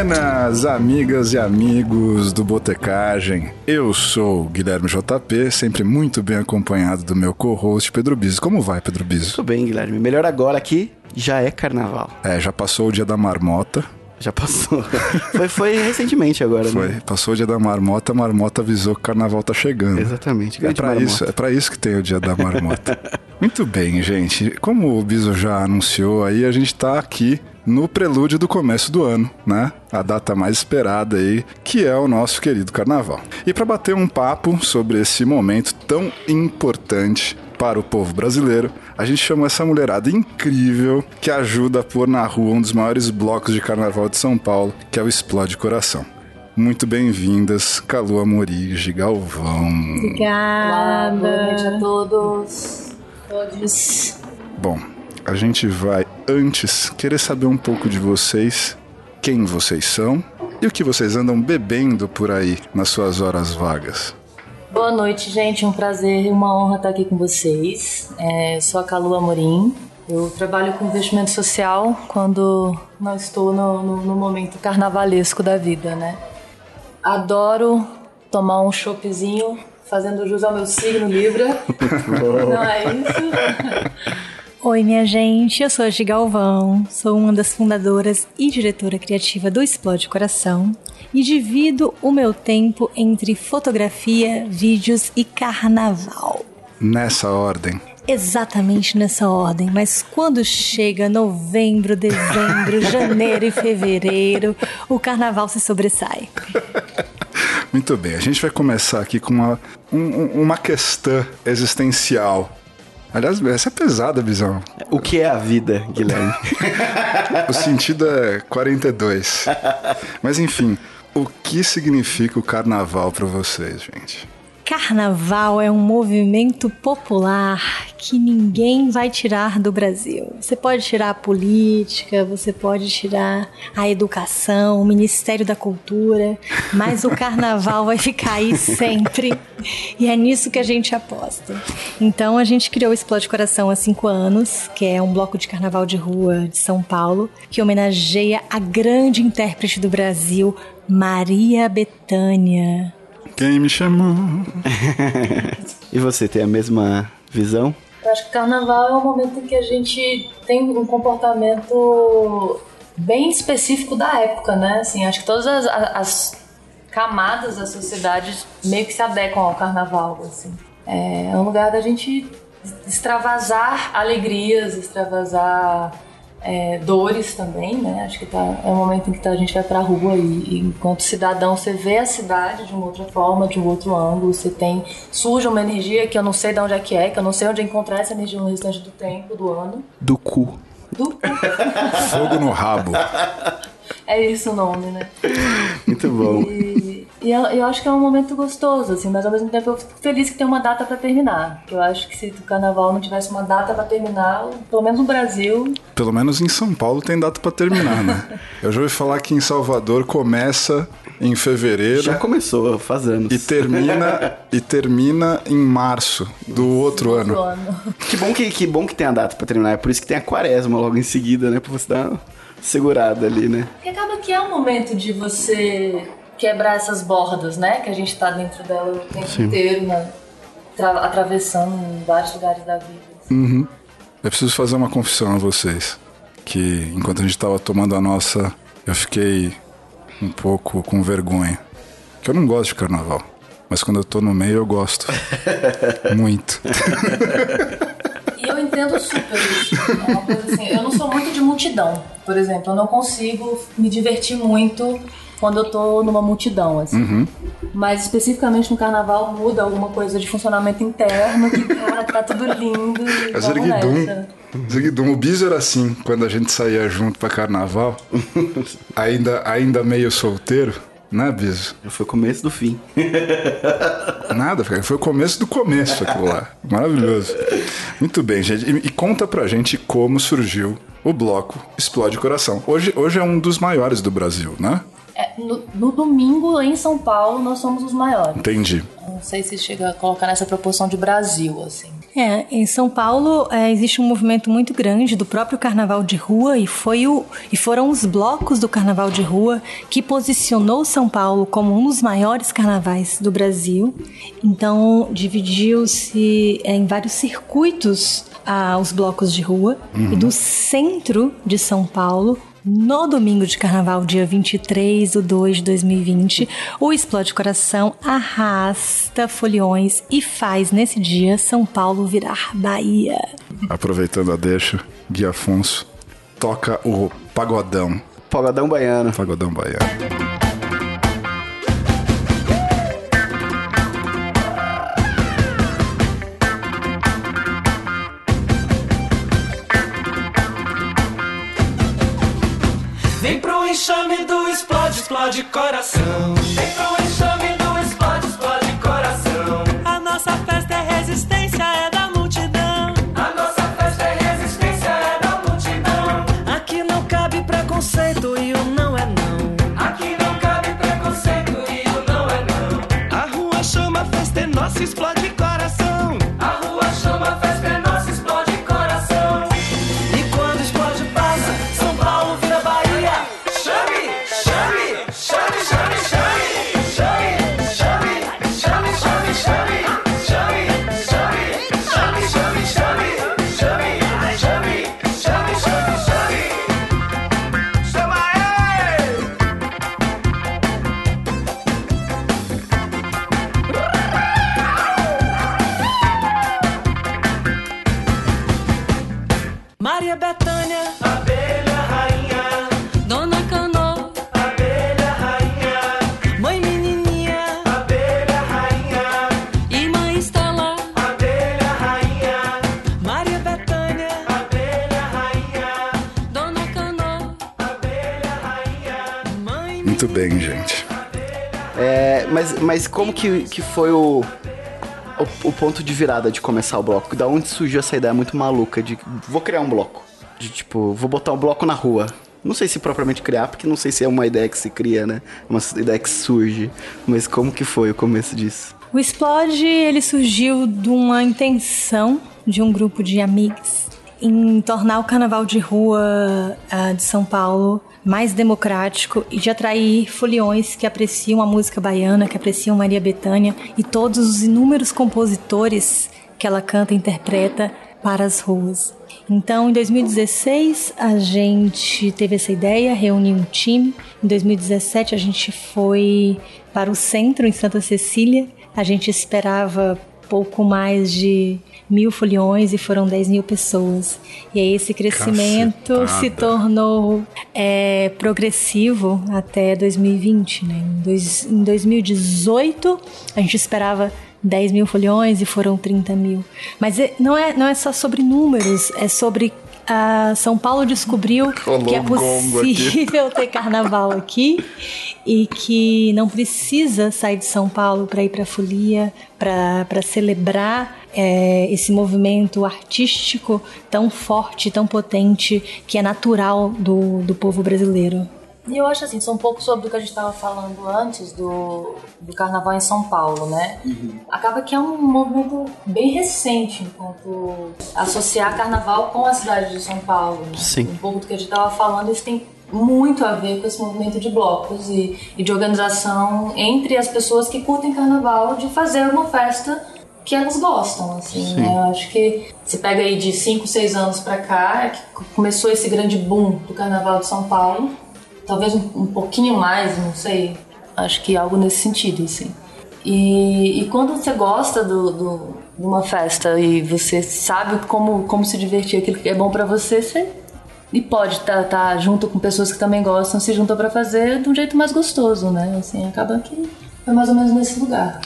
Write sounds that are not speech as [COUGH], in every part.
Buenas, amigas e amigos do Botecagem. Eu sou Guilherme JP, sempre muito bem acompanhado do meu co-host Pedro Biso. Como vai, Pedro Biso? Tudo bem, Guilherme. Melhor agora que já é carnaval. É, já passou o dia da marmota. Já passou. [LAUGHS] foi, foi recentemente agora, Foi, né? passou o dia da marmota, a marmota avisou que o carnaval tá chegando. Exatamente. É marmota. isso, é pra isso que tem o dia da marmota. [LAUGHS] Muito bem, gente. Como o Biso já anunciou aí, a gente tá aqui no prelúdio do começo do ano, né? A data mais esperada aí, que é o nosso querido carnaval. E para bater um papo sobre esse momento tão importante para o povo brasileiro, a gente chamou essa mulherada incrível que ajuda a pôr na rua um dos maiores blocos de carnaval de São Paulo, que é o Explode Coração. Muito bem-vindas, Calu Amorige Galvão. Olá, boa noite a Obrigada. todos. Todos. Bom, a gente vai antes querer saber um pouco de vocês, quem vocês são e o que vocês andam bebendo por aí nas suas horas vagas. Boa noite, gente. Um prazer e uma honra estar aqui com vocês. É, sou a Calu Amorim. Eu trabalho com investimento social quando não estou no, no- no momento carnavalesco da vida, né? Adoro tomar um choppzinho, fazendo jus ao meu signo Libra. [LAUGHS] não é isso? Oi, minha gente, eu sou a Gi Galvão, sou uma das fundadoras e diretora criativa do Explode Coração e divido o meu tempo entre fotografia, vídeos e carnaval. Nessa ordem, Exatamente nessa ordem, mas quando chega novembro, dezembro, [LAUGHS] janeiro e fevereiro, o carnaval se sobressai. [LAUGHS] muito bem, a gente vai começar aqui com uma, um- um- uma questão existencial. Aliás, essa é pesada, Bisão. O que é a vida, Guilherme? [LAUGHS] O sentido é 42. Mas enfim, o que significa o carnaval pra vocês, gente? Carnaval é um movimento popular que ninguém vai tirar do Brasil. Você pode tirar a política, você pode tirar a educação, o Ministério da Cultura, mas o [LAUGHS] carnaval vai ficar aí sempre. E é nisso que a gente aposta. Então a gente criou o Explode Coração há cinco anos, que é um bloco de carnaval de rua de São Paulo, que homenageia a grande intérprete do Brasil, Maria Bethânia. Quem me chamou? [LAUGHS] e você tem a mesma visão? Eu acho que carnaval é um momento em que a gente tem um comportamento bem específico da época, né? Assim, acho que todas as, as camadas da sociedade meio que se adequam ao carnaval, assim. É um lugar da gente extravasar alegrias, extravasar é, dores também, né? Acho que tá, é um momento em que tá- a gente vai pra rua e, e enquanto cidadão você vê a cidade de uma outra forma, de um outro ângulo, você tem surge uma energia que eu não sei de onde é que é, que eu não sei onde encontrar essa energia no restante do tempo, do ano. Do cu. Do... Fogo no rabo. é isso o nome, né? Muito bom. E, e eu, eu acho que é um momento gostoso, assim, mas ao mesmo tempo eu fico feliz que tem uma data pra terminar. Eu acho que se o carnaval não tivesse uma data pra terminar, pelo menos no Brasil, Pelo menos em São Paulo tem data pra terminar, né? [LAUGHS] Eu já ouvi falar que em Salvador começa em fevereiro Já começou, faz anos. e termina [LAUGHS] e termina em março do outro ano. outro ano. Que bom que, que bom que tem a data pra terminar. É por isso que tem a quaresma logo em seguida, né? Pra você dar uma segurada ali, né? Porque acaba que é um momento de você quebrar essas bordas, né? Que a gente tá dentro dela o tempo inteiro, né? Tra- atravessando vários lugares da vida. Eu preciso fazer uma confissão a vocês. Que enquanto a gente tava tomando a nossa, eu fiquei um pouco com vergonha. Que eu não gosto de carnaval. Mas quando eu tô no meio eu gosto. [LAUGHS] Muito. E eu entendo super isso. É uma coisa assim, eu não sou muito de multidão, por exemplo. Eu não consigo me divertir muito quando eu tô numa multidão, assim. Mas especificamente no carnaval muda alguma coisa de funcionamento interno que, cara, tá tudo lindo. e É Zerguidum. Zerguidum. O Biso era assim, quando a gente saía junto pra carnaval, [LAUGHS] ainda, ainda meio solteiro, né, Biso? Já foi o começo do fim. [LAUGHS] Nada, foi o começo do começo aquilo lá. Maravilhoso. Muito bem, gente. E, e conta pra gente como surgiu o bloco Explode Coração. Hoje, hoje é um dos maiores do Brasil, né? É, no, no domingo, em São Paulo, nós somos os maiores. Entendi. Não sei se chega a colocar nessa proporção de Brasil, assim. É, em São Paulo é, existe um movimento muito grande do próprio carnaval de rua e foi o e foram os blocos do carnaval de rua que posicionou São Paulo como um dos maiores carnavais do Brasil. Então dividiu-se é, em vários circuitos ah, os blocos de rua e do centro de São Paulo no domingo de carnaval, dia 23 de 2 de 2020, o Explode Coração arrasta foliões e faz nesse dia São Paulo virar Bahia. Aproveitando a deixa, Gui Afonso toca o pagodão. Pagodão baiano. Pagodão baiano. Explode coração. Como que, que foi o, o, o ponto de virada de começar o bloco? Da onde surgiu essa ideia muito maluca de vou criar um bloco? De tipo, vou botar um bloco na rua. Não sei se propriamente criar, porque não sei se é uma ideia que se cria, né? Uma ideia que surge. Mas como que foi o começo disso? O Explode, ele surgiu de uma intenção de um grupo de amigos em tornar o carnaval de rua ah, de São Paulo mais democrático e de atrair foliões que apreciam a música baiana, que apreciam Maria Bethânia e todos os inúmeros compositores que ela canta e interpreta para as ruas. Então, em 2016, a gente teve essa ideia, reuniu um time. Em 2017, a gente foi para o centro, em Santa Cecília. A gente esperava pouco mais de mil foliões e foram 10 mil pessoas. E aí esse crescimento Cacetada. se tornou é, progressivo até 2020. Né? Em, dois, em 2018, a gente esperava 10 mil foliões e foram 30 mil. Mas é- não é, não é só sobre números, é sobre. ah, São Paulo descobriu Rolou que é possível ter carnaval aqui e que não precisa sair de São Paulo para ir para a folia, para celebrar é, esse movimento artístico tão forte, tão potente, que é natural do, do povo brasileiro. E eu acho assim, é um pouco sobre o que a gente estava falando antes do, do carnaval em São Paulo, né? Acaba que é um movimento bem recente enquanto associar carnaval com a cidade de São Paulo. né? Sim. Um pouco do que a gente estava falando, isso tem muito a ver com esse movimento de blocos e, e de organização entre as pessoas que curtem carnaval de fazer uma festa que elas gostam, assim, né? Eu acho que você pega aí de 5, 6 anos pra cá, é que começou esse grande boom do carnaval de São Paulo talvez um, um pouquinho mais, não sei. Acho que algo nesse sentido, assim. E, e quando você gosta do, do- de uma festa e você sabe como, como se divertir, aquilo que é bom pra você, você e pode estar junto com pessoas que também gostam, se juntam pra fazer de um jeito mais gostoso, né? Assim, acaba que foi mais ou menos nesse lugar.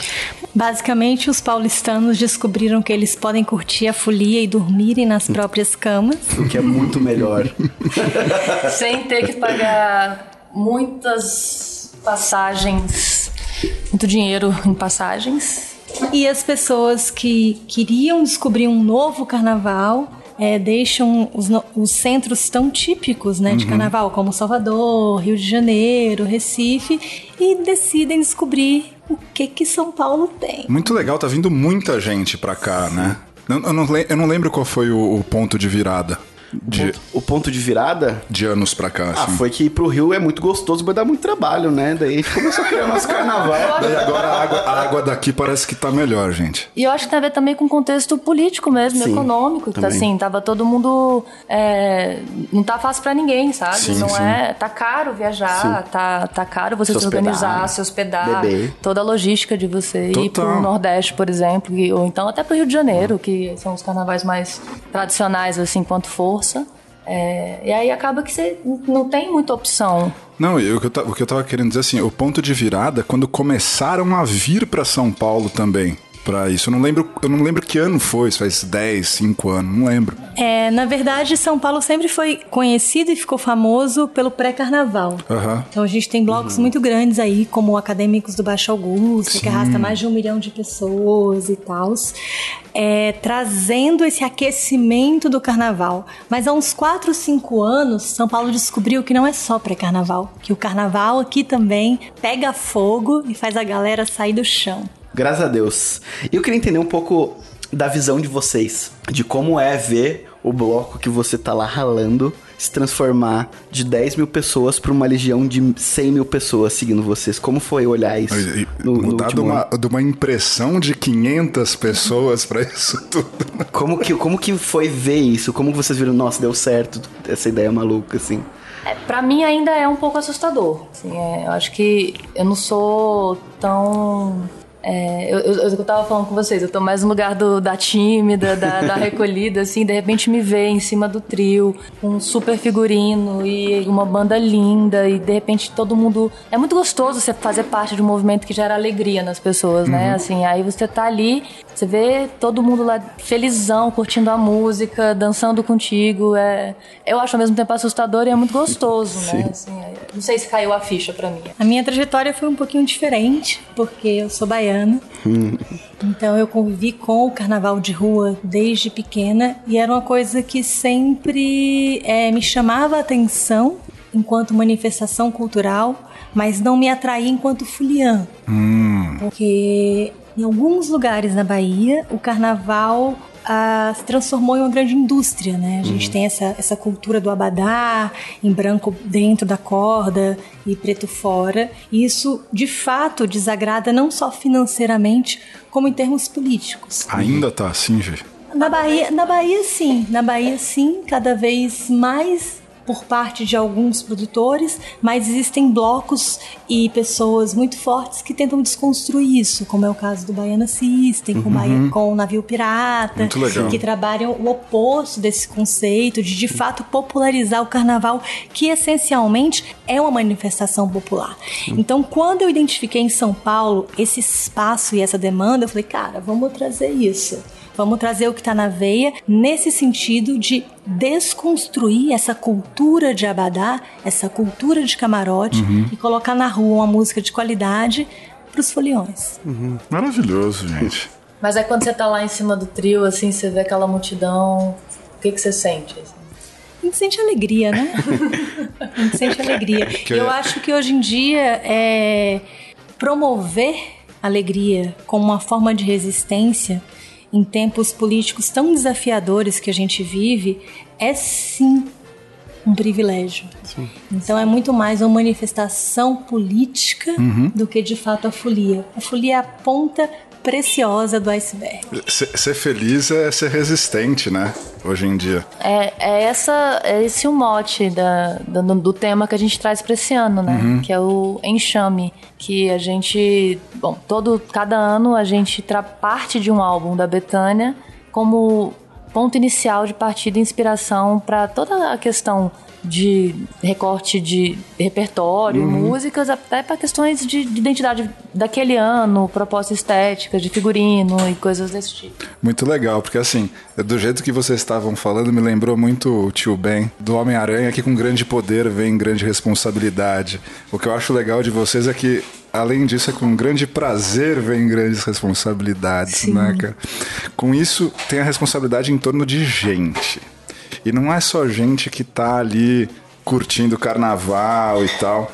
Basicamente, os paulistanos descobriram que eles podem curtir a folia e dormirem nas próprias camas. O que é muito melhor. [LAUGHS] Sem ter que pagar muitas passagens, muito dinheiro em passagens. E as pessoas que queriam descobrir um novo carnaval é, deixam os, os centros tão típicos né, de carnaval, como Salvador, Rio de Janeiro, Recife, e decidem descobrir o que que São Paulo tem. Muito legal, tá vindo muita gente pra cá, né? Eu, eu não, eu não lembro qual foi o, o ponto de virada de, O ponto de virada de anos pra cá. ah, Assim. foi que ir pro Rio é muito gostoso, mas dá muito trabalho, né? Daí a gente começou a criar nosso carnaval. [LAUGHS] Daí agora a água, a água daqui parece que tá melhor, gente. E eu acho que tem a ver também com o contexto político mesmo, Sim, econômico. Que, também. assim, tava todo mundo. é, não tá fácil pra ninguém, sabe? Sim, não sim. é. Tá caro viajar, tá, tá caro você Se se, hospedar, organizar, se hospedar. beber. Toda a logística de você ir Total. pro Nordeste, por exemplo, ou então até pro Rio de Janeiro, que são os carnavais mais tradicionais, assim, quanto É, e aí acaba que você não tem muita opção. Não, eu, o, que eu, tava querendo dizer assim, o ponto de virada quando começaram a vir pra São Paulo também. Pra isso. Eu não lembro, eu não lembro que ano foi, se faz 10, 5 anos, não lembro. É, na verdade, São Paulo sempre foi conhecido e ficou famoso pelo pré-carnaval. Aham. Então a gente tem blocos muito grandes aí, como o Acadêmicos do Baixo Augusto, que arrasta mais de um milhão de pessoas e tal, é, trazendo esse aquecimento do carnaval. Mas há uns 4, 5 anos, São Paulo descobriu que não é só pré-carnaval, que o carnaval aqui também pega fogo e faz a galera sair do chão. Graças a Deus. E eu queria entender um pouco da visão de vocês, de como é ver o bloco que você tá lá ralando se transformar de 10 mil pessoas pra uma legião de 100 mil pessoas seguindo vocês. Como foi olhar isso E- e no, no mudar de último uma, ano? de uma impressão de 500 pessoas pra isso tudo. Como que, como que foi ver isso? Como vocês viram, nossa, deu certo essa ideia maluca, assim? É, pra mim ainda é um pouco assustador. Assim, é, eu acho que eu não sou tão. É, eu, eu, eu tava falando com vocês, eu tô mais no lugar do, da tímida, da, [LAUGHS] da recolhida, assim, de repente me vê em cima do trio, com um super figurino e uma banda linda, e de repente todo mundo. É muito gostoso você fazer parte de um movimento que gera alegria nas pessoas, né? Assim, aí você tá ali, você vê todo mundo lá felizão, curtindo a música, dançando contigo. É, eu acho ao mesmo tempo assustador e é muito gostoso, né? [LAUGHS] Assim, é- não sei se caiu a ficha pra mim. A minha trajetória foi um pouquinho diferente, porque eu sou baiana. Então eu convivi com o carnaval de rua desde pequena e era uma coisa que sempre eh, me chamava a atenção enquanto manifestação cultural, mas não me atraía enquanto fuliã. Porque em alguns lugares na Bahia o carnaval ah, se transformou em uma grande indústria, né? A gente tem essa, essa cultura do abadá, em branco dentro da corda e preto fora. E isso, de fato, desagrada não só financeiramente, como em termos políticos. Ainda tá assim, gente. Na Bahia, na Bahia sim, na Bahia sim, cada vez mais por parte de alguns produtores, mas existem blocos e pessoas muito fortes que tentam desconstruir isso, como é o caso do Baiana System, com, o Bahia- com o navio pirata, que trabalham o oposto desse conceito de de fato popularizar o carnaval, que essencialmente é uma manifestação popular. Então, quando eu identifiquei em São Paulo esse espaço e essa demanda, eu falei, cara, vamos trazer isso. Vamos trazer o que está na veia nesse sentido de desconstruir essa cultura de abadá, essa cultura de camarote e colocar na rua uma música de qualidade para os foliões. Maravilhoso, gente. Mas aí quando você tá lá em cima do trio, assim, você vê aquela multidão, o que, que você sente? assim? A gente sente alegria, né? [LAUGHS] A gente sente alegria. Eu acho que hoje em dia é promover alegria como uma forma de resistência em tempos políticos tão desafiadores que a gente vive é sim um privilégio. Então é muito mais uma manifestação política do que de fato a folia. A folia é a ponta preciosa do iceberg. Ser, ser feliz é ser resistente, né? Hoje em dia. É, é, essa, é esse o mote da, do, do tema que a gente traz para esse ano, né? Que é o enxame. Que a gente. Bom, todo, cada ano a gente tra parte de um álbum da Betânia como ponto inicial de partida e inspiração para toda a questão de recorte de repertório, músicas, até para questões de, de identidade daquele ano, propostas estéticas, de figurino e coisas desse tipo. Muito legal, porque assim, do jeito que vocês estavam falando, me lembrou muito o tio Ben, do Homem-Aranha, que com grande poder vem grande responsabilidade. O que eu acho legal de vocês é que, além disso, é com grande prazer vem grandes responsabilidades, né, cara? Com isso, tem a responsabilidade em torno de gente. E não é só gente que tá ali curtindo carnaval e tal,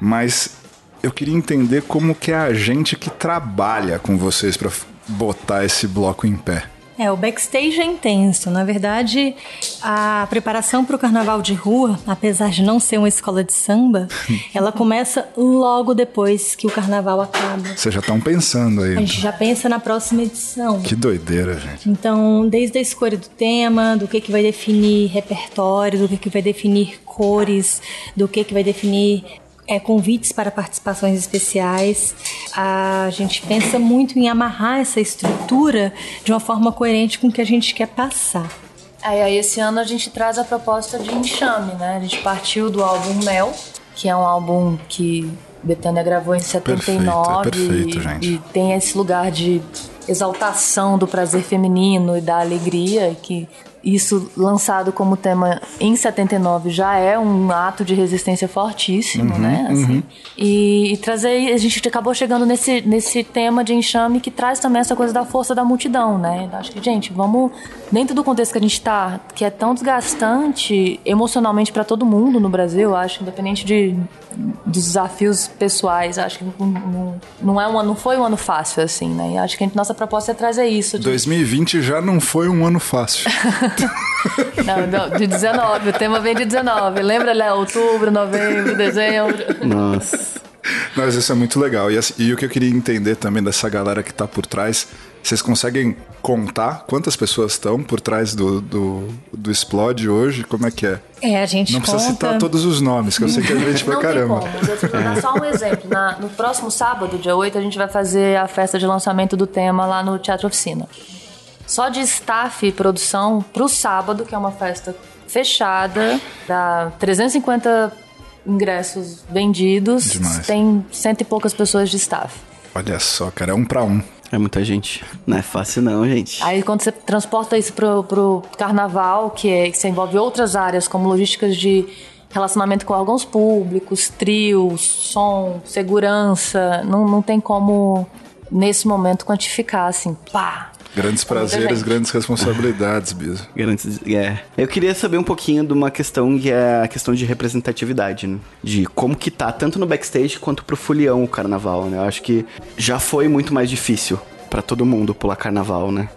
mas eu queria entender como que é a gente que trabalha com vocês para botar esse bloco em pé. É, o backstage é intenso. Na verdade, a preparação para o carnaval de rua, apesar de não ser uma escola de samba, [LAUGHS] ela começa logo depois que o carnaval acaba. Vocês já estão pensando aí. A gente já pensa na próxima edição. Que doideira, gente. Então, desde a escolha do tema, do que, que vai definir repertório, do que, que vai definir cores, do que, que vai definir é, convites para participações especiais. A gente pensa muito em amarrar essa estrutura de uma forma coerente com o que a gente quer passar. Aí, aí esse ano a gente traz a proposta de enxame, né? A gente partiu do álbum Mel, que é um álbum que Betânia gravou em 79 perfeito, é perfeito, e, gente. e tem esse lugar de exaltação do prazer feminino e da alegria que isso lançado como tema em 79 já é um ato de resistência fortíssimo, Uhum, né? Assim. E, e trazer, a gente acabou chegando nesse, nesse tema de enxame que traz também essa coisa da força da multidão, né? Acho que, gente, vamos, dentro do contexto que a gente tá, que é tão desgastante emocionalmente para todo mundo no Brasil, acho, independente de, dos desafios pessoais, acho que não, não, não é um ano, foi um ano fácil, assim, né? E acho que a gente- nossa proposta é trazer isso. de- 2020 já não foi um ano fácil. [LAUGHS] [LAUGHS] Não, não, de 19. O tema vem de 19. Lembra, Léo? Outubro, novembro, dezembro. Nossa. Mas isso é muito legal. E, assim, e o que eu queria entender também dessa galera que tá por trás, vocês conseguem contar quantas pessoas estão por trás do, do, do Explode hoje? Como é que é? É, a gente Não precisa conta... citar todos os nomes, que eu sei que é gente pra Não caramba. tem como. Eu vou dar só um exemplo. Na- no próximo sábado, dia 8, a gente vai fazer a festa de lançamento do tema lá no Teatro Oficina. Só de staff e produção pro sábado, que é uma festa fechada, dá 350 ingressos vendidos, Demais. tem cento e poucas pessoas de staff. Olha só, cara, é um pra um. É muita gente. Não é fácil não, gente. Aí quando você transporta isso pro, pro carnaval, que, é, que você envolve outras áreas, como logísticas de relacionamento com órgãos públicos, trios, som, segurança, não, não tem como, nesse momento, quantificar, assim, pá. Grandes prazeres, grandes responsabilidades, Biso. [LAUGHS] Garantes- É. Eu queria saber um pouquinho de uma questão que é a questão de representatividade, né? De como que tá, tanto no backstage quanto pro folião o carnaval, né? Eu acho que já foi muito mais difícil pra todo mundo pular carnaval, né?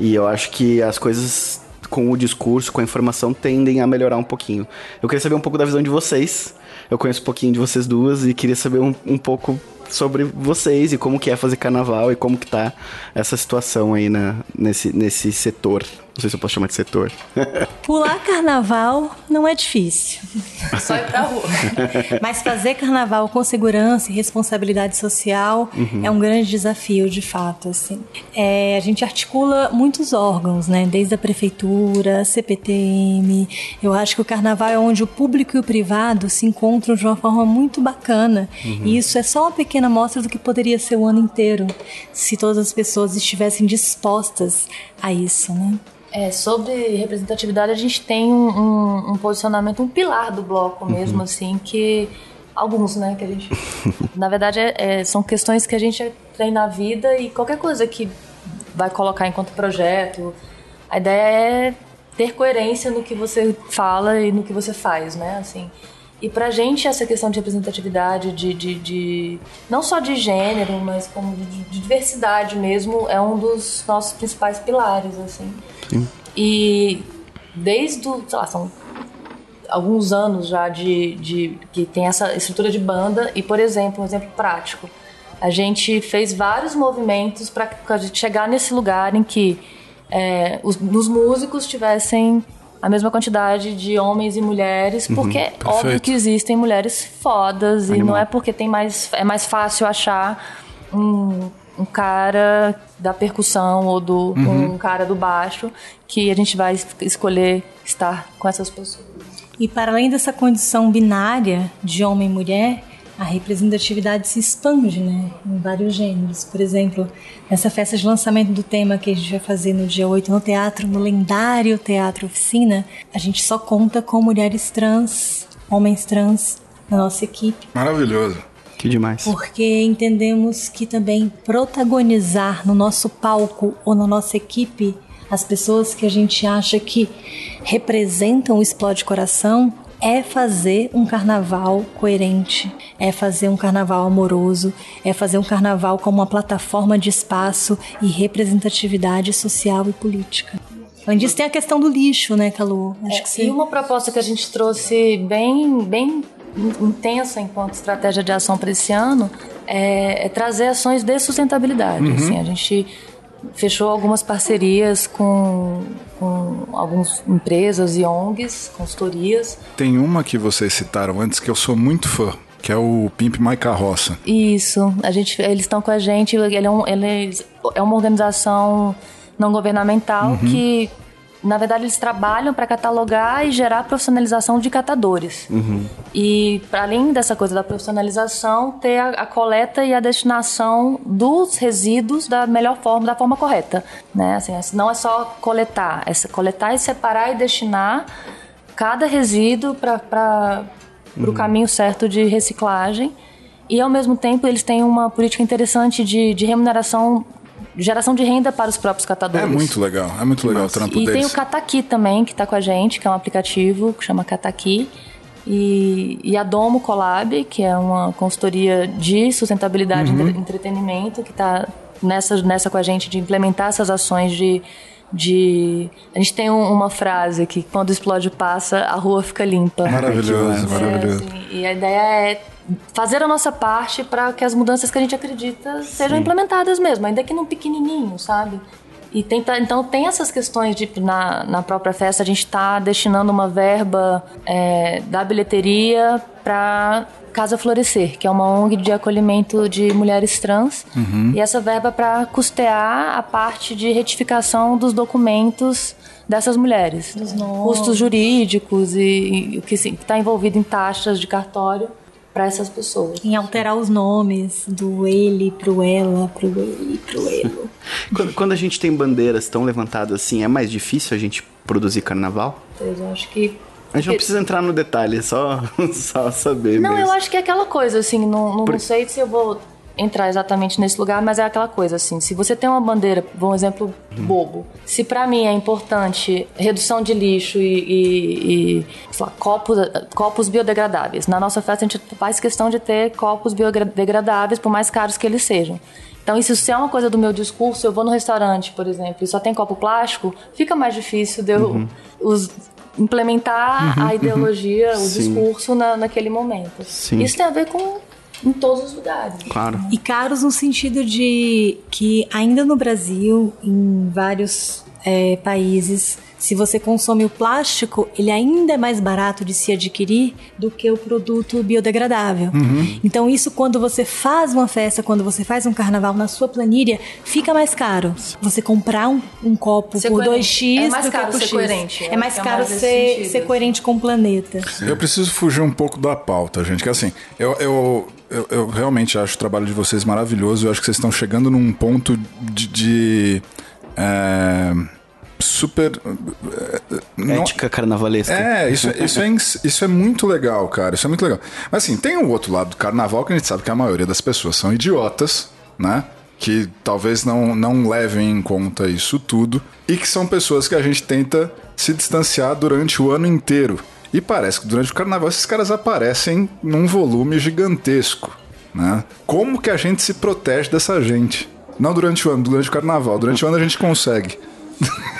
E eu acho que as coisas com o discurso, com a informação, tendem a melhorar um pouquinho. Eu queria saber um pouco da visão de vocês. Eu conheço um pouquinho de vocês duas e queria saber um, um pouco sobre vocês e como que é fazer carnaval e como que tá essa situação aí na, nesse, nesse setor. Não sei se eu posso chamar de setor. [LAUGHS] Pular carnaval não é difícil. [LAUGHS] Só ir pra rua. [LAUGHS] Mas fazer carnaval com segurança e responsabilidade social é um grande desafio, de fato. Assim. É, a gente articula muitos órgãos, né? Desde a prefeitura, CPTM. Eu acho que o carnaval é onde o público e o privado se encontram de uma forma muito bacana. E isso é só uma pequena amostra do que poderia ser o ano inteiro, se todas as pessoas estivessem dispostas a isso, né? É, sobre representatividade, a gente tem um, um- um posicionamento, um pilar do bloco mesmo, assim, que. Alguns, né? Que a gente. [LAUGHS] na verdade, é- é- são questões que a gente tem na vida e qualquer coisa que vai colocar enquanto projeto. A ideia é ter coerência no que você fala e no que você faz, né? Assim. E pra gente, essa questão de representatividade, de, de, de- não só de gênero, mas como de, de diversidade mesmo, é um dos nossos principais pilares, assim. E desde, o, sei lá, são alguns anos já de, de que tem essa estrutura de banda. E, por exemplo, um exemplo prático, a gente fez vários movimentos para a gente chegar nesse lugar em que é, os, os músicos tivessem a mesma quantidade de homens e mulheres, porque é óbvio que existem mulheres fodas e Animal. não é porque tem mais é mais fácil achar um, um cara da percussão ou do um cara do baixo que a gente vai es- escolher estar com essas pessoas. E para além dessa condição binária de homem e mulher, a representatividade se expande, né, em vários gêneros. Por exemplo, nessa festa de lançamento do tema que a gente vai fazer no dia 8 no teatro, no lendário Teatro Oficina, a gente só conta com mulheres trans, homens trans na nossa equipe. Maravilhoso. Que demais. Porque entendemos que também protagonizar no nosso palco ou na nossa equipe as pessoas que a gente acha que representam o Explode Coração é fazer um carnaval coerente, é fazer um carnaval amoroso, é fazer um carnaval como uma plataforma de espaço e representatividade social e política. Além disso, tem a questão do lixo, né, Calu? Acho é, que sim. E uma proposta que a gente trouxe bem, bem intensa enquanto estratégia de ação para esse ano é, é, trazer ações de sustentabilidade. Uhum. Assim, a gente fechou algumas parcerias com, com algumas empresas e ONGs, consultorias. Tem uma que vocês citaram antes que eu sou muito fã, que é o Pimp My Carroça. Isso, a gente, eles estão com a gente, ele é, um, ele é uma organização não governamental uhum. que na verdade, eles trabalham para catalogar e gerar profissionalização de catadores. Uhum. E, além dessa coisa da profissionalização, ter a, a, coleta e a destinação dos resíduos da melhor forma, da forma correta. Né? Assim, não é só coletar, é coletar e separar e destinar cada resíduo para uhum. o caminho certo de reciclagem. E, ao mesmo tempo, eles têm uma política interessante de, de remuneração geração de renda para os próprios catadores. É muito legal, é muito legal Nossa. o trampo e deles. E tem o Cataqui também, que está com a gente, que é um aplicativo que chama Cataqui. E, e a Domo Collab, que é uma consultoria de sustentabilidade uhum. e entretenimento, que está nessa, nessa com a gente de implementar essas ações de de. A gente tem um, uma frase que quando explode passa, a rua fica limpa. Maravilhoso, [LAUGHS] maravilhoso. É, assim, e a ideia é fazer a nossa parte para que as mudanças que a gente acredita sejam Sim. implementadas mesmo, ainda que num pequenininho, sabe? E tenta, então tem essas questões de na, na própria festa a gente está destinando uma verba é, da bilheteria para Casa Florescer, que é uma ONG de acolhimento de mulheres trans, uhum. e essa verba para custear a parte de retificação dos documentos dessas mulheres, custos jurídicos e, e o que está envolvido em taxas de cartório para essas pessoas. Em alterar os nomes do ele pro ela, pro ele pro [LAUGHS] ele. quando, quando, a gente tem bandeiras tão levantadas assim, é mais difícil a gente produzir carnaval? Eu acho que a gente não precisa entrar no detalhe, é só, [LAUGHS] só saber. Não, mesmo. eu acho que é aquela coisa, assim, não, não, Por... não sei se eu vou entrar exatamente nesse lugar, mas é aquela coisa assim, se você tem uma bandeira, um exemplo bobo, se para mim é importante redução de lixo e, e, e lá, copos, copos biodegradáveis, na nossa festa a gente faz questão de ter copos biodegradáveis, por mais caros que eles sejam. Então, isso se é uma coisa do meu discurso, eu vou no restaurante, por exemplo, e só tem copo plástico, fica mais difícil de eu uhum. os, implementar uhum, a ideologia, uhum. o Sim. discurso na, naquele momento. Sim. Isso tem a ver com em todos os lugares. Claro. E caros no sentido de que ainda no Brasil, em vários é, países, se você consome o plástico, ele ainda é mais barato de se adquirir do que o produto biodegradável. Uhum. Então, isso quando você faz uma festa, quando você faz um carnaval na sua planilha, fica mais caro. Você comprar um, um copo ser por 2x é mais do caro que por ser X. coerente. É mais é caro mais ser, ser coerente com o planeta. Eu preciso fugir um pouco da pauta, gente, que assim, eu, eu eu, eu, realmente acho o trabalho de vocês maravilhoso. Eu acho que vocês estão chegando num ponto de. de é, super. É, não, Ética carnavalesca. É, isso, isso, é, isso é muito legal, cara. Isso é muito legal. Mas assim, tem o outro lado do carnaval que a gente sabe que a maioria das pessoas são idiotas, né? Que talvez não, não levem em conta isso tudo. E que são pessoas que a gente tenta se distanciar durante o ano inteiro. E parece que durante o carnaval esses caras aparecem num volume gigantesco. Né? Como que a gente se protege dessa gente? Não durante o ano, durante o carnaval. Durante o ano a gente consegue.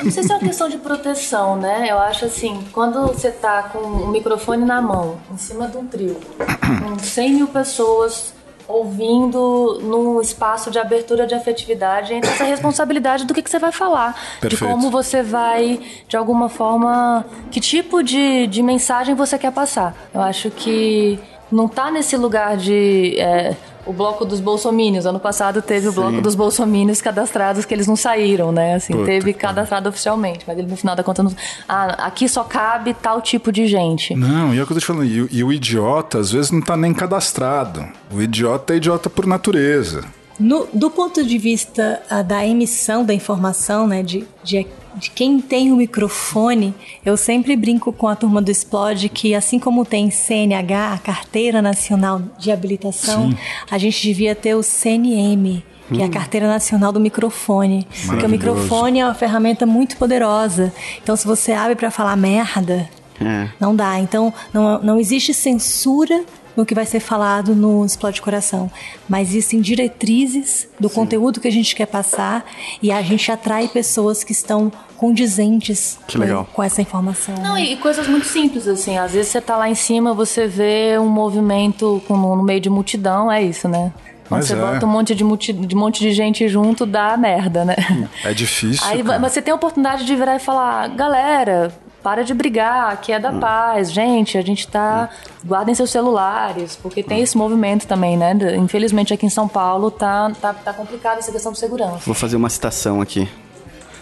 Não sei se é uma questão de proteção, né? Eu acho assim, quando você tá com um microfone na mão, em cima de um trio, com 100 mil pessoas ouvindo num espaço de abertura de afetividade, entra essa responsabilidade do que, que você vai falar, Perfeito. de como você vai, de alguma forma, que tipo de, de mensagem você quer passar. Eu acho que não tá nesse lugar de é, o bloco dos bolsomínios. Ano passado teve Sim. o bloco dos bolsomínios cadastrados que eles não saíram, né? Assim, Puta, teve cadastrado oficialmente, mas ele no final da conta não... Ah, aqui só cabe tal tipo de gente. Não, e é o que eu tô te falando, e, e o idiota às vezes não tá nem cadastrado. O idiota é idiota por natureza. No, do ponto de vista uh, da emissão da informação, né, de, de de quem tem o microfone, eu sempre brinco com a turma do Explode que, assim como tem CNH, a Carteira Nacional de Habilitação, Sim. a gente devia ter o CNM, que é a hum. Carteira Nacional do Microfone. Porque o microfone é uma ferramenta muito poderosa. Então, se você abre para falar merda, É. Não dá. Então, não, não existe censura no que vai ser falado no Explode Coração. Mas existem diretrizes do conteúdo que a gente quer passar e a gente atrai pessoas que estão condizentes Que legal. Com, com essa informação. Não, né? e coisas muito simples, assim. Às vezes você tá lá em cima, você vê um movimento com- no meio de multidão, é isso, né? Quando Mas você é. bota um monte de, multi, de monte de gente junto, dá merda, né? É difícil. Aí mas você tem a oportunidade de virar e falar, galera, para de brigar, aqui é da paz, gente, a gente tá. Guardem seus celulares, porque tem esse movimento também, né? Infelizmente aqui em São Paulo tá, tá, tá complicado essa questão de segurança. Vou fazer uma citação aqui.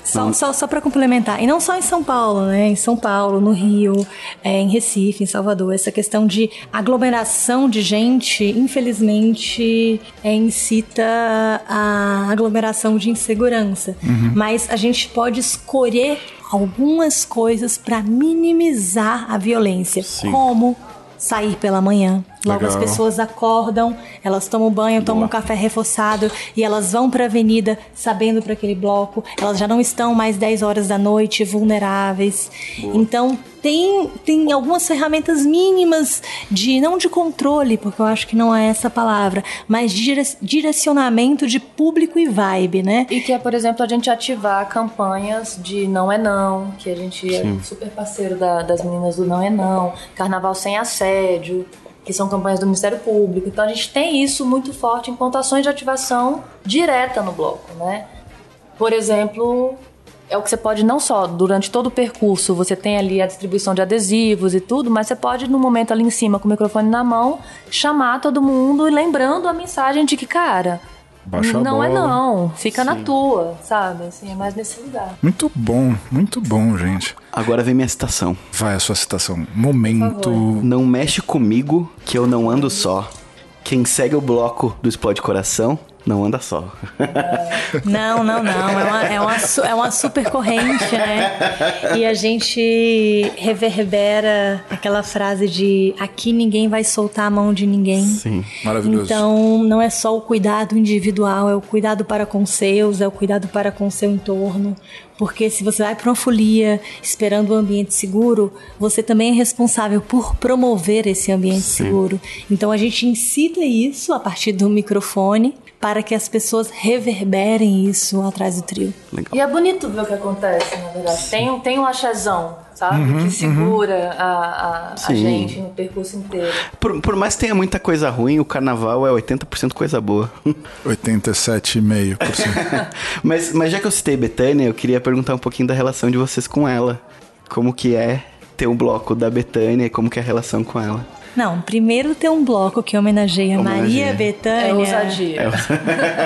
Só, só, só para complementar, e não só em São Paulo, né? Em São Paulo, no Rio, é, em Recife, em Salvador, essa questão de aglomeração de gente, infelizmente, é, incita a aglomeração de insegurança. Mas a gente pode escolher algumas coisas para minimizar a violência, como sair pela manhã. Logo Legal. as pessoas acordam, elas tomam banho, tomam um café reforçado e elas vão para a avenida sabendo para aquele bloco. Elas já não estão mais 10 horas da noite vulneráveis. Então tem, tem algumas ferramentas mínimas de não de controle, porque eu acho que não é essa palavra, mas de dire- direcionamento de público e vibe, né? E que é, por exemplo, a gente ativar campanhas de não é não, que a gente é super parceiro da- das meninas do não é não, carnaval sem assédio, que são campanhas do Ministério Público. Então a gente tem isso muito forte enquanto ações de ativação direta no bloco, né? Por exemplo, é o que você pode não só durante todo o percurso, você tem ali a distribuição de adesivos e tudo, mas você pode no momento ali em cima com o microfone na mão chamar todo mundo e lembrando a mensagem de que, cara, Baixa a não é bola. não, fica na tua, sabe? Assim, é mais nesse lugar. Muito bom, muito bom, gente. Agora vem minha citação. Vai a sua citação. Momento. Não mexe comigo que eu não ando só. Quem segue o bloco do Explode Coração não anda só. [LAUGHS] Não, não, não. É uma, é uma, é uma super corrente, né? E a gente reverbera aquela frase de aqui ninguém vai soltar a mão de ninguém. Sim. Maravilhoso. Então, não é só o cuidado individual, é o cuidado para com seus, é o cuidado para com seu entorno. Porque se você vai para uma folia esperando um ambiente seguro, você também é responsável por promover esse ambiente seguro. Então, a gente incita isso a partir do microfone para que as pessoas reverberem isso atrás do trio. E é bonito ver o que acontece, na verdade. Tem, um- tem um achazão, sabe? que segura a, a, a Sim. gente no percurso inteiro. Por, por mais que tenha muita coisa ruim, o carnaval é 80% coisa boa. [LAUGHS] 87,5%. [LAUGHS] mas, mas já que eu citei Betânia, eu queria perguntar um pouquinho da relação de vocês com ela. Como que é ter um bloco da Betânia e como que é a relação com ela? Não, primeiro tem um bloco que homenageia. Maria Bethânia. É ousadia. [LAUGHS]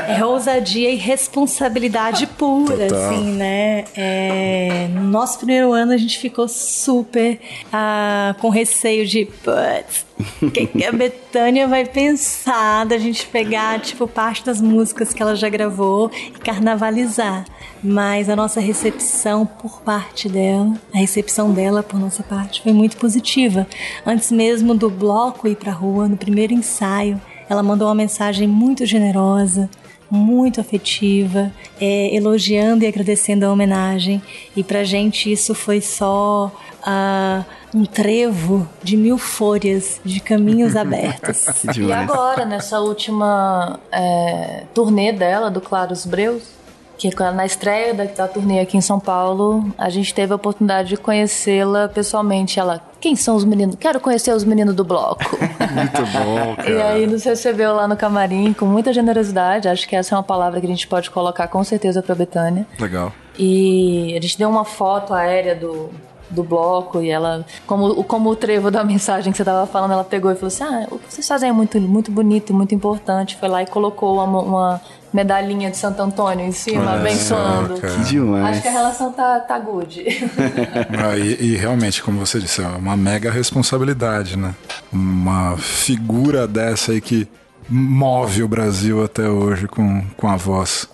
É ousadia e responsabilidade pura, Total. assim, né? É, no nosso primeiro ano a gente ficou super ah, com receio de, putz, o que, que a Betânia vai pensar da gente pegar, tipo, parte das músicas que ela já gravou e carnavalizar. Mas a nossa recepção por parte dela, a recepção dela por nossa parte foi muito positiva. Antes mesmo do bloco ir pra rua, no primeiro ensaio, ela mandou uma mensagem muito generosa, muito afetiva, é, elogiando e agradecendo a homenagem. E pra gente isso foi só ah, um trevo de mil folhas, de caminhos [LAUGHS] abertos. E agora, nessa última é, turnê dela, do Claros Breus, que na estreia da, da turnê aqui em São Paulo, a gente teve a oportunidade de conhecê-la pessoalmente. Ela, quem são os meninos? Quero conhecer os meninos do bloco. [LAUGHS] Muito bom, cara. E aí nos recebeu lá no camarim com muita generosidade. Acho que essa é uma palavra que a gente pode colocar com certeza pra Betânia. Legal. E a gente deu uma foto aérea do, do bloco e ela, como, como o trevo da [LAUGHS] mensagem que você tava falando, ela pegou e falou assim: Ah, o que vocês fazem é muito, muito bonito e muito importante. Foi lá e colocou uma, uma medalhinha de Santo Antônio em cima, Olha abençoando. só. Que demais. Acho que a relação tá, tá good. [LAUGHS] Ah, e, e realmente, como você disse, é uma mega responsabilidade, né? Uma figura dessa aí que move o Brasil até hoje com, com a voz.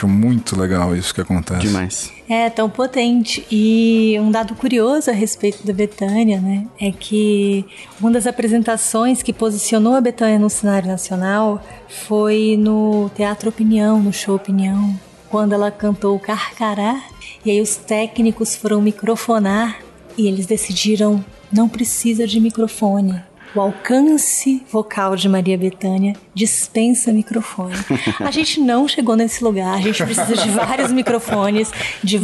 Acho muito legal isso que acontece. Demais. É, tão potente. E um dado curioso a respeito da Betânia, né? É que uma das apresentações que posicionou a Betânia no cenário nacional foi no Teatro Opinião, no show Opinião, quando ela cantou Carcará. E aí os técnicos foram microfonar e eles decidiram não precisa de microfone. O alcance vocal de Maria Bethânia dispensa microfone. A [LAUGHS] gente não chegou nesse lugar, a gente precisa de vários microfones, de,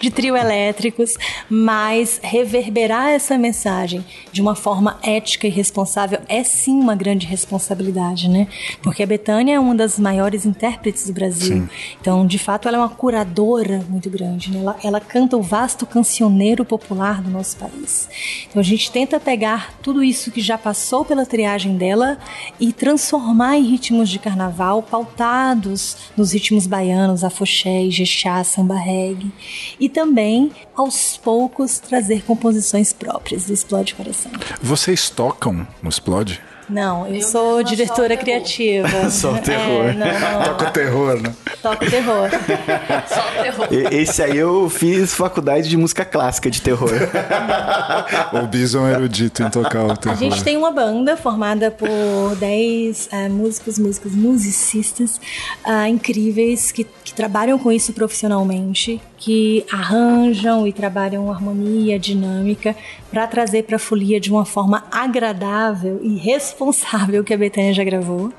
de trio elétricos, mas reverberar essa mensagem de uma forma ética e responsável é sim uma grande responsabilidade, né? Porque a Bethânia é uma das maiores intérpretes do Brasil. Sim. Então, de fato, ela é uma curadora muito grande, né? Ela, ela canta o vasto cancioneiro popular do nosso país. Então, a gente tenta pegar tudo isso que já passou pela triagem dela e transformar em ritmos de carnaval pautados nos ritmos baianos, afoxé, jexá, samba reggae. E também, aos poucos, trazer composições próprias do Explode Coração. Vocês tocam no Explode? Não, eu, eu sou diretora criativa. só o terror. [LAUGHS] É, não, não. Toca o terror, né? Toca o terror. [LAUGHS] só o terror. Esse aí eu fiz faculdade de música clássica de terror. [LAUGHS] o Bison é erudito em tocar o terror. A gente tem uma banda formada por 10 uh, é, músicos, músicas, musicistas uh, incríveis que, que trabalham com isso profissionalmente, que arranjam e trabalham harmonia, dinâmica, para trazer para a folia de uma forma agradável e responsável que a Betânia já gravou.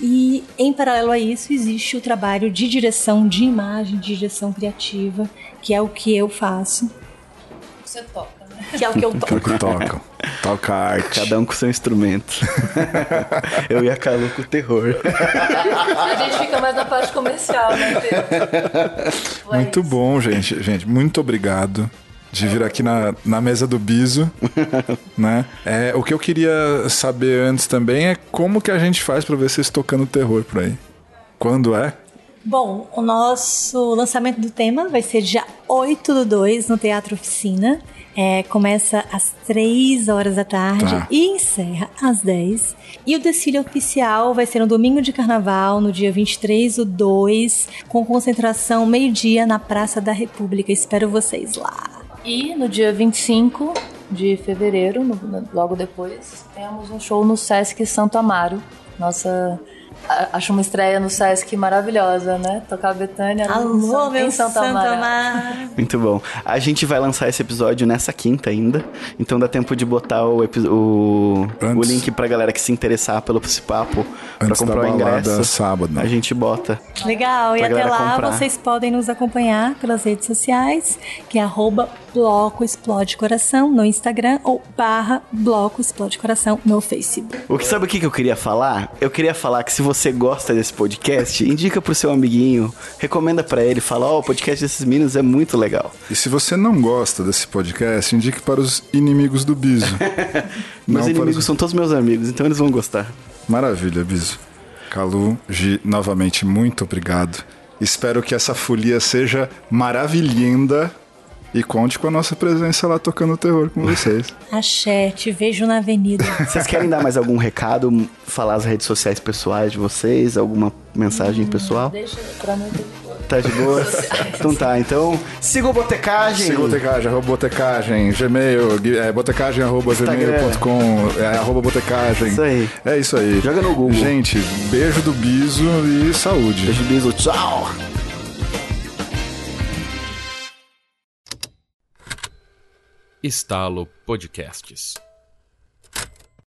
E em paralelo a isso existe o trabalho de direção de imagem, de direção criativa, que é o que eu faço. Você né? [LAUGHS] Que é o que eu toco. que toca. Toca arte. Cada um com seu instrumento. [LAUGHS] eu ia calar com o terror. a gente fica mais na parte comercial, né, Muito bom, gente. Gente, muito obrigado de vir aqui na, na mesa do Biso, [LAUGHS] né? É, o que eu queria saber antes também é como que a gente faz para ver vocês tocando terror por aí. Quando é? Bom, o nosso lançamento do tema vai ser dia 8 do 2 no Teatro Oficina. É, começa às 3 horas da tarde tá. e encerra às 10. E o desfile oficial vai ser no domingo de carnaval, no dia 23 do 2, com concentração meio-dia na Praça da República. Espero vocês lá. E no dia 25 de fevereiro, no, logo depois, temos um show no Sesc Santo Amaro. Nossa Acho uma estreia no Sesc maravilhosa, né? Tocar Betânia Alô, meu Santa Amaro. Muito bom. A gente vai lançar esse episódio nessa quinta ainda, então dá tempo de botar o, o, o link pra galera que se interessar pelo esse papo pra comprar o ingresso. sábado. A gente bota. Legal, e até lá comprar. vocês podem nos acompanhar pelas redes sociais, que é arroba Bloco Explode Coração no Instagram ou barra Bloco Explode Coração no Facebook. O que sabe o que eu queria falar? Eu queria falar que se você gosta desse podcast, indica pro seu amiguinho, recomenda para ele, fala, ó, oh, o podcast desses meninos é muito legal. E se você não gosta desse podcast, indique para os inimigos do Biso. [LAUGHS] meus inimigos os... são todos meus amigos, então eles vão gostar. Maravilha, Biso. Calu, Gi, novamente, muito obrigado. Espero que essa folia seja maravilhinda e conte com a nossa presença lá tocando terror com vocês. [LAUGHS] Axé, te vejo na avenida. Vocês querem dar mais algum recado? Falar as redes sociais pessoais de vocês? Alguma mensagem hum, pessoal? Deixa pra mim Tá de boa? [LAUGHS] então tá, então siga o Botecagem. Siga o Botecagem, arroba Botecagem, Gmail, é, botecagem arroba gmail.com, é, arroba Botecagem. Isso aí. É isso aí. Joga no Google. Gente, beijo do Biso e saúde. Beijo do Biso, tchau! Estalo Podcasts.